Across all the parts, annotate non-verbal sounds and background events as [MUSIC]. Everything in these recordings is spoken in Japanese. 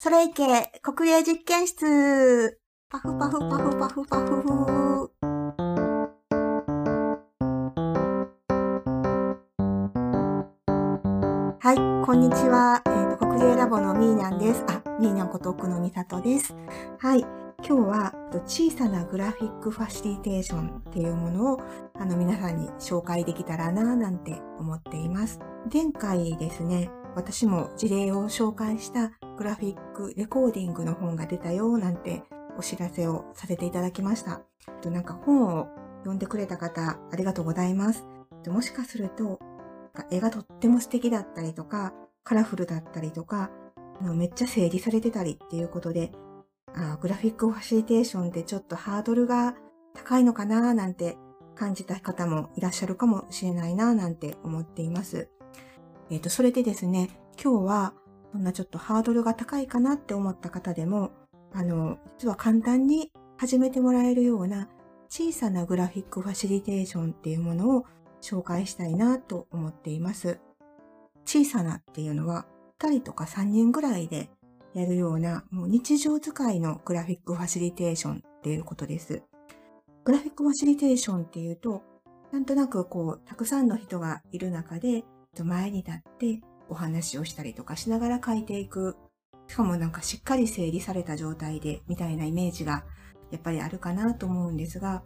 それいけ、国営実験室パフパフパフパフパフフはい、こんにちは。えーと、国営ラボのミーニャンです。あ、ミーニャンこと奥野美里です。はい、今日は小さなグラフィックファシリテーションっていうものをあの皆さんに紹介できたらなぁなんて思っています。前回ですね、私も事例を紹介したグラフィックレコーディングの本が出たよなんてお知らせをさせていただきました。なんか本を読んでくれた方ありがとうございます。もしかすると絵がとっても素敵だったりとかカラフルだったりとかめっちゃ整理されてたりっていうことであグラフィックファシリテーションってちょっとハードルが高いのかななんて感じた方もいらっしゃるかもしれないななんて思っています。えっ、ー、と、それでですね、今日はそんなちょっとハードルが高いかなって思った方でも、あの、実は簡単に始めてもらえるような小さなグラフィックファシリテーションっていうものを紹介したいなと思っています。小さなっていうのは2人とか3人ぐらいでやるようなもう日常使いのグラフィックファシリテーションっていうことです。グラフィックファシリテーションっていうと、なんとなくこう、たくさんの人がいる中で、前に立ってお話をしたりとかしながら書いていく。しかもなんかしっかり整理された状態でみたいなイメージがやっぱりあるかなと思うんですが、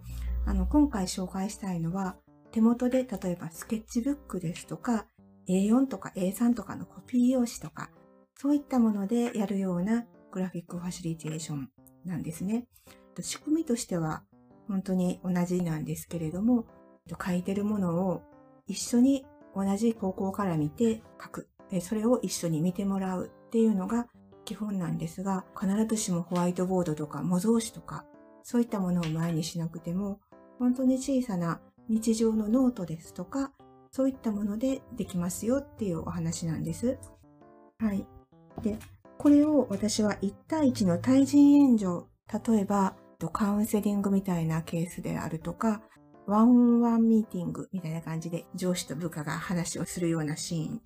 あの、今回紹介したいのは、手元で例えばスケッチブックですとか、A4 とか A3 とかのコピー用紙とか、そういったものでやるようなグラフィックファシリテーションなんですね。仕組みとしては本当に同じなんですけれども、書いてるものを一緒に同じ方向から見て書く。それを一緒に見てもらうっていうのが基本なんですが、必ずしもホワイトボードとか模造紙とか、そういったものを前にしなくても、本当に小さな日常のノートですとか、そういったものでできますよっていうお話なんです。はい。で、これを私は1対1の対人援助、例えばカウンセリングみたいなケースであるとか、ワンオンワンミーティングみたいな感じで上司と部下が話をするようなシーン。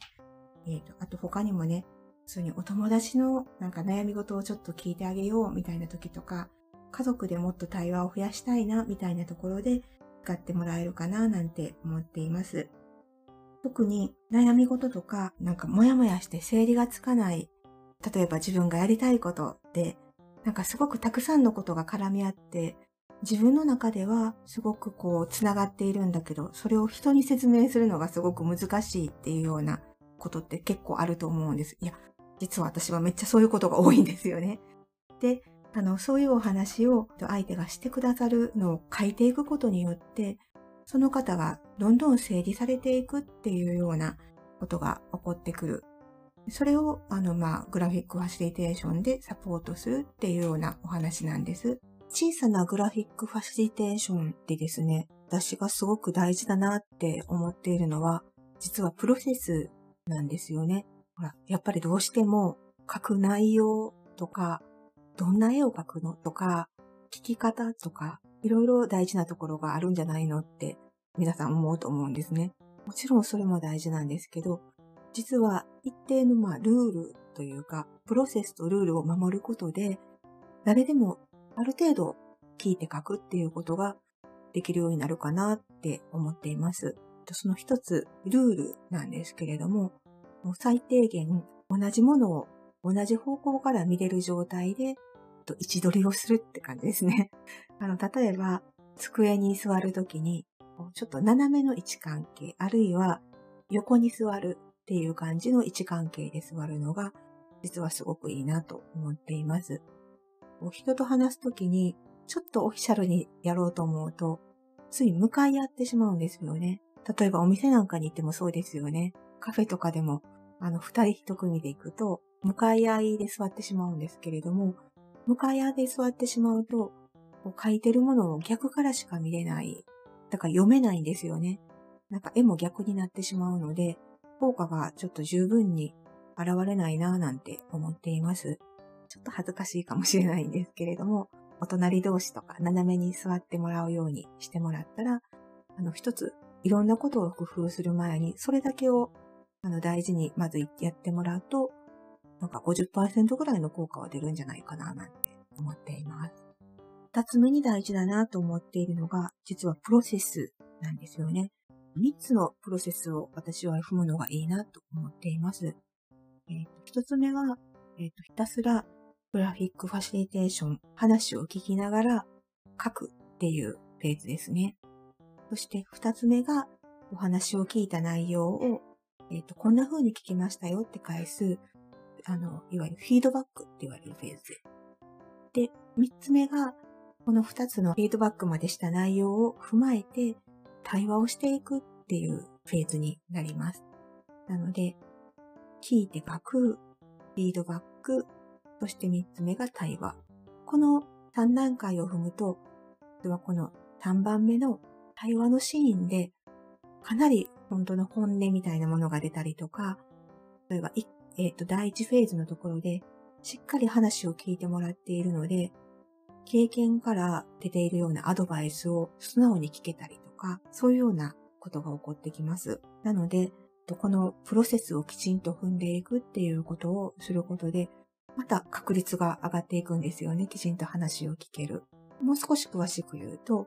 えっ、ー、と、あと他にもね、普通にお友達のなんか悩み事をちょっと聞いてあげようみたいな時とか、家族でもっと対話を増やしたいなみたいなところで使ってもらえるかななんて思っています。特に悩み事とか、なんかモヤモヤして整理がつかない、例えば自分がやりたいことで、なんかすごくたくさんのことが絡み合って、自分の中ではすごくこう繋がっているんだけど、それを人に説明するのがすごく難しいっていうようなことって結構あると思うんです。いや、実は私はめっちゃそういうことが多いんですよね。で、あの、そういうお話を相手がしてくださるのを書いていくことによって、その方がどんどん整理されていくっていうようなことが起こってくる。それを、あの、まあ、グラフィックファシリテーションでサポートするっていうようなお話なんです。小さなグラフィックファシリテーションでですね、私がすごく大事だなって思っているのは、実はプロセスなんですよね。ほら、やっぱりどうしても書く内容とか、どんな絵を描くのとか、聞き方とか、いろいろ大事なところがあるんじゃないのって皆さん思うと思うんですね。もちろんそれも大事なんですけど、実は一定のまあルールというか、プロセスとルールを守ることで、誰でもある程度聞いて書くっていうことができるようになるかなって思っています。その一つ、ルールなんですけれども、も最低限同じものを同じ方向から見れる状態で位置取りをするって感じですね。[LAUGHS] あの、例えば、机に座るときに、ちょっと斜めの位置関係、あるいは横に座るっていう感じの位置関係で座るのが、実はすごくいいなと思っています。人と話すときに、ちょっとオフィシャルにやろうと思うと、つい向かい合ってしまうんですよね。例えばお店なんかに行ってもそうですよね。カフェとかでも、あの、二人一組で行くと、向かい合いで座ってしまうんですけれども、向かい合いで座ってしまうと、こう書いてるものを逆からしか見れない。だから読めないんですよね。なんか絵も逆になってしまうので、効果がちょっと十分に現れないなぁなんて思っています。ちょっと恥ずかしいかもしれないんですけれども、お隣同士とか斜めに座ってもらうようにしてもらったら、あの、一つ、いろんなことを工夫する前に、それだけを、あの、大事にまずやってもらうと、なんか50%ぐらいの効果は出るんじゃないかななんて思っています。二つ目に大事だなと思っているのが、実はプロセスなんですよね。三つのプロセスを私は踏むのがいいなと思っています。えー、と一つ目は、えーと、ひたすらグラフィックファシリテーション、話を聞きながら書くっていうフェーズですね。そして二つ目がお話を聞いた内容を、えっ、ー、と、こんな風に聞きましたよって返す、あの、いわゆるフィードバックって言われるフェーズ。で、三つ目が、この二つのフィードバックまでした内容を踏まえて対話をしていくっていうフェーズになります。なので、聞いて書く、フィードバック、そして三つ目が対話。この3段階を踏むと、ではこの3番目の対話のシーンで、かなり本当の本音みたいなものが出たりとか、例えば、えっ、ー、と、第一フェーズのところで、しっかり話を聞いてもらっているので、経験から出ているようなアドバイスを素直に聞けたりとか、そういうようなことが起こってきます。なので、このプロセスをきちんと踏んでいくっていうことをすることで、また確率が上がっていくんですよね。きちんと話を聞ける。もう少し詳しく言うと、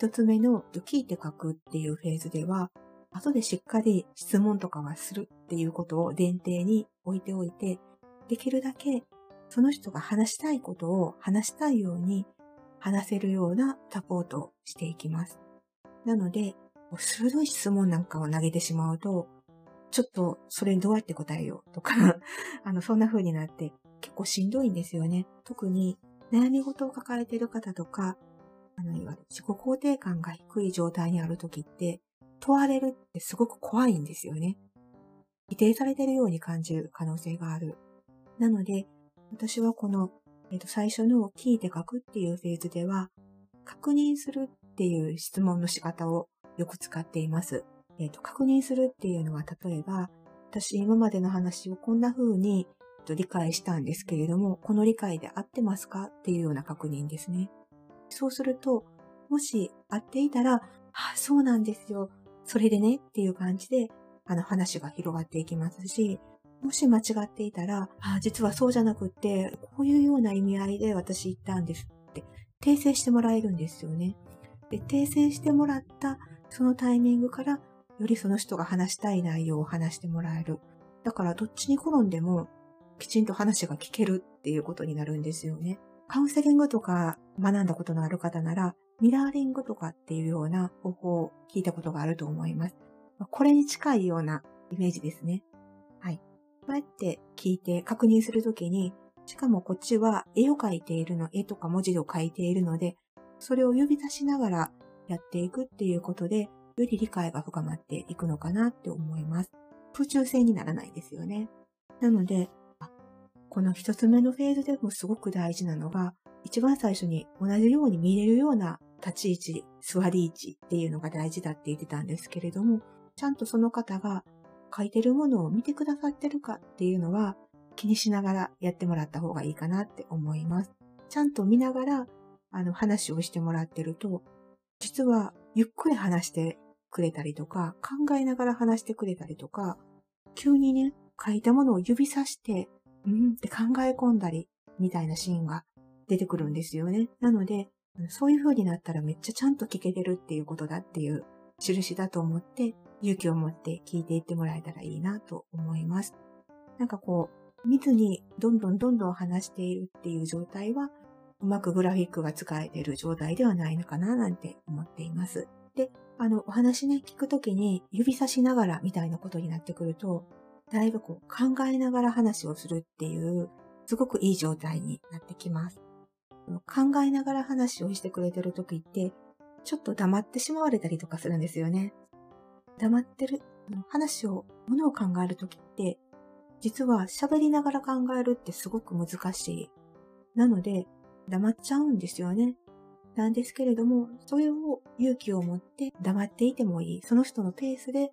一つ目の聞いて書くっていうフェーズでは、後でしっかり質問とかはするっていうことを前提に置いておいて、できるだけその人が話したいことを話したいように話せるようなサポートをしていきます。なので、鋭い質問なんかを投げてしまうと、ちょっとそれにどうやって答えようとか [LAUGHS] あの、そんな風になって結構しんどいんですよね。特に悩み事を抱えている方とか、あの、いわゆる自己肯定感が低い状態にある時って、問われるってすごく怖いんですよね。否定されているように感じる可能性がある。なので、私はこの、えっ、と、最初の聞いて書くっていうフェーズでは、確認するっていう質問の仕方をよく使っています。えっ、と、確認するっていうのは、例えば、私今までの話をこんな風に理解したんですけれども、この理解で合ってますかっていうような確認ですね。そうすると、もし合っていたら、あ、そうなんですよ。それでねっていう感じで、あの話が広がっていきますし、もし間違っていたら、あ実はそうじゃなくって、こういうような意味合いで私言ったんですって、訂正してもらえるんですよね。で、訂正してもらったそのタイミングから、よりその人が話したい内容を話してもらえる。だからどっちに転んでも、きちんと話が聞けるっていうことになるんですよね。カウンセリングとか学んだことのある方なら、ミラーリングとかっていうような方法を聞いたことがあると思います。これに近いようなイメージですね。はい。こうやって聞いて確認するときに、しかもこっちは絵を描いているの、絵とか文字を書いているので、それを指差しながらやっていくっていうことで、より理解が深まっていくのかなって思います。空中戦にならないですよね。なので、この一つ目のフェーズでもすごく大事なのが、一番最初に同じように見れるような立ち位置、座り位置っていうのが大事だって言ってたんですけれども、ちゃんとその方が書いてるものを見てくださってるかっていうのは気にしながらやってもらった方がいいかなって思います。ちゃんと見ながらあの話をしてもらってると、実はゆっくり話してくれたりとか、考えながら話してくれたりとか、急にね、書いたものを指さして、うんって考え込んだり、みたいなシーンが出てくるんですよね。なので、そういう風になったらめっちゃちゃんと聞けてるっていうことだっていう印だと思って勇気を持って聞いていってもらえたらいいなと思います。なんかこう、見ずにどんどんどんどん話しているっていう状態は、うまくグラフィックが使えている状態ではないのかななんて思っています。で、あの、お話ね、聞くときに指差しながらみたいなことになってくると、だいぶこう考えながら話をするっていう、すごくいい状態になってきます。考えながら話をしてくれてるときって、ちょっと黙ってしまわれたりとかするんですよね。黙ってる、話を、ものを考えるときって、実は喋りながら考えるってすごく難しい。なので、黙っちゃうんですよね。なんですけれども、それを勇気を持って黙っていてもいい。その人のペースで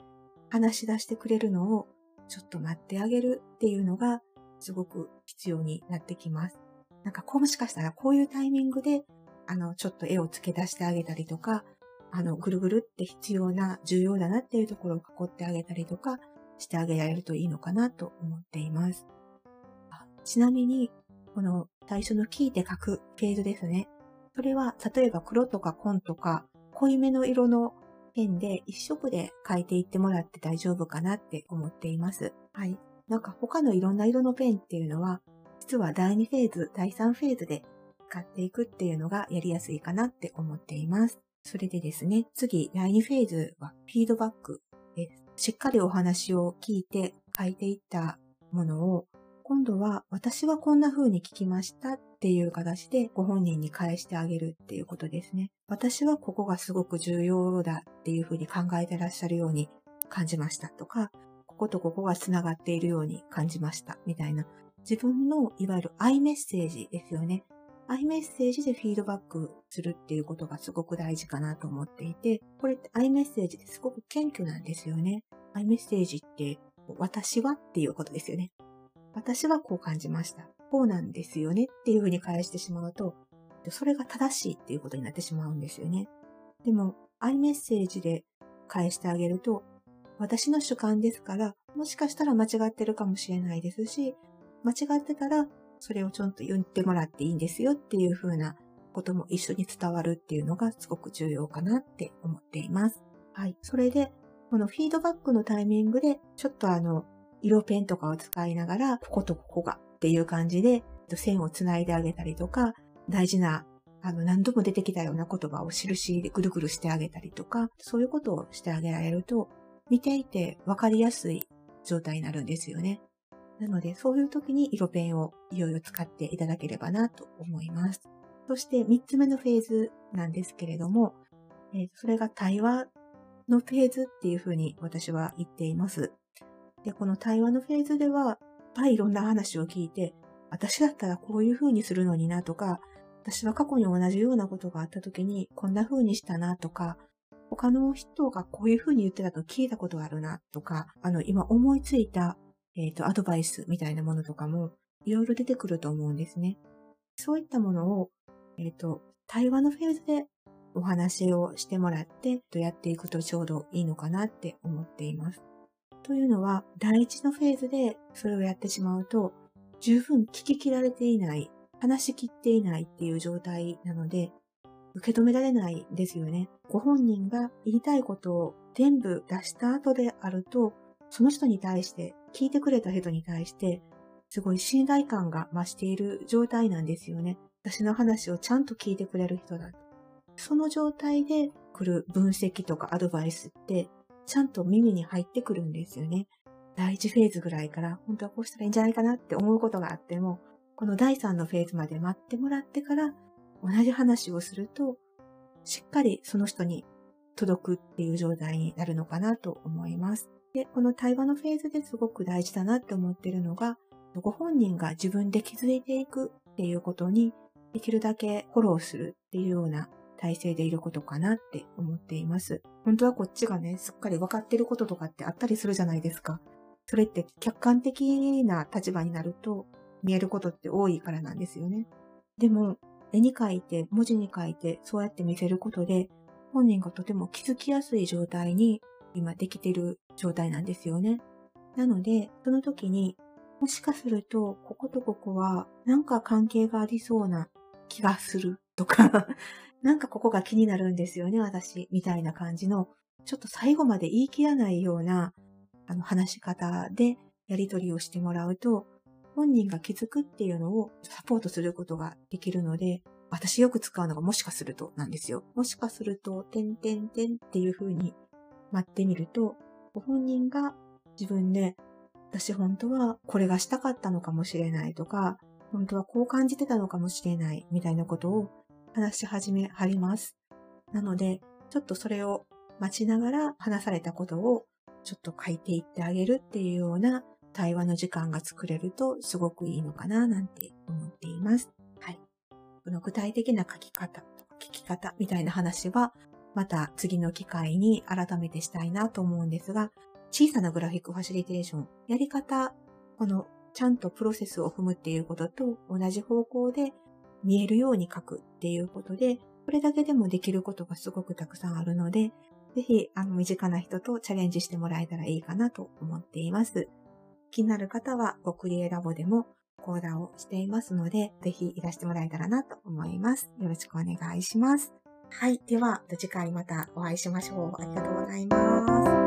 話し出してくれるのをちょっと待ってあげるっていうのがすごく必要になってきます。なんかこうもしかしたらこういうタイミングであの、ちょっと絵を付け出してあげたりとか、あの、ぐるぐるって必要な、重要だなっていうところを囲ってあげたりとかしてあげられるといいのかなと思っています。ちなみに、この最初の聞いて書くフェーズですね。それは、例えば黒とか紺とか、濃いめの色のペンで一色で書いていってもらって大丈夫かなって思っています。はい。なんか他のいろんな色のペンっていうのは、実は第2フェーズ、第3フェーズで使っていくっていうのがやりやすいかなって思っています。それでですね、次、第2フェーズはフィードバックです。しっかりお話を聞いて書いていったものを、今度は私はこんな風に聞きましたっていう形でご本人に返してあげるっていうことですね。私はここがすごく重要だっていう風に考えてらっしゃるように感じましたとか、こことここが繋がっているように感じましたみたいな自分のいわゆるアイメッセージですよね。アイメッセージでフィードバックするっていうことがすごく大事かなと思っていて、これってアイメッセージってすごく謙虚なんですよね。アイメッセージって私はっていうことですよね。私はこう感じました。こうなんですよねっていうふうに返してしまうと、それが正しいっていうことになってしまうんですよね。でも、アイメッセージで返してあげると、私の主観ですから、もしかしたら間違ってるかもしれないですし、間違ってたらそれをちょっと言ってもらっていいんですよっていう風なことも一緒に伝わるっていうのがすごく重要かなって思っています。はい。それで、このフィードバックのタイミングで、ちょっとあの、色ペンとかを使いながら、こことここがっていう感じで、線をつないであげたりとか、大事な、あの、何度も出てきたような言葉を印でぐるぐるしてあげたりとか、そういうことをしてあげられると、見ていて分かりやすい状態になるんですよね。なので、そういう時に色ペンをいろいろ使っていただければなと思います。そして3つ目のフェーズなんですけれども、えー、それが対話のフェーズっていうふうに私は言っています。で、この対話のフェーズでは、いっぱいいろんな話を聞いて、私だったらこういうふうにするのになとか、私は過去に同じようなことがあった時にこんな風にしたなとか、他の人がこういう風に言ってたと聞いたことあるなとか、あの、今思いついたえっ、ー、と、アドバイスみたいなものとかもいろいろ出てくると思うんですね。そういったものを、えっ、ー、と、対話のフェーズでお話をしてもらって、やっていくとちょうどいいのかなって思っています。というのは、第一のフェーズでそれをやってしまうと、十分聞き切られていない、話し切っていないっていう状態なので、受け止められないですよね。ご本人が言いたいことを全部出した後であると、その人に対して聞いてくれた人に対して、すごい信頼感が増している状態なんですよね。私の話をちゃんと聞いてくれる人だ。その状態で来る分析とかアドバイスって、ちゃんと耳に入ってくるんですよね。第1フェーズぐらいから、本当はこうしたらいいんじゃないかなって思うことがあっても、この第3のフェーズまで待ってもらってから、同じ話をすると、しっかりその人に届くっていう状態になるのかなと思います。で、この対話のフェーズですごく大事だなって思ってるのが、ご本人が自分で気づいていくっていうことに、できるだけフォローするっていうような体制でいることかなって思っています。本当はこっちがね、すっかり分かってることとかってあったりするじゃないですか。それって客観的な立場になると見えることって多いからなんですよね。でも、絵に描いて、文字に書いて、そうやって見せることで、本人がとても気づきやすい状態に今できてる状態なんですよね。なので、その時に、もしかすると、こことここは、なんか関係がありそうな気がするとかなんかここが気になるんですよね、私、みたいな感じの、ちょっと最後まで言い切らないような、あの、話し方でやり取りをしてもらうと、本人が気づくっていうのをサポートすることができるので、私よく使うのがもしかするとなんですよ。もしかすると、てんてんてんっていう風に待ってみると、ご本人が自分で、私本当はこれがしたかったのかもしれないとか、本当はこう感じてたのかもしれないみたいなことを話し始めはります。なので、ちょっとそれを待ちながら話されたことをちょっと書いていってあげるっていうような対話の時間が作れるとすごくいいのかななんて思っています。はい。この具体的な書き方、聞き方みたいな話はまた次の機会に改めてしたいなと思うんですが、小さなグラフィックファシリテーション、やり方、このちゃんとプロセスを踏むっていうことと同じ方向で見えるように書くっていうことで、これだけでもできることがすごくたくさんあるので、ぜひ、あの、身近な人とチャレンジしてもらえたらいいかなと思っています。気になる方は、ごクリエラボでも講座をしていますので、ぜひいらしてもらえたらなと思います。よろしくお願いします。はい。では、次回またお会いしましょう。ありがとうございます。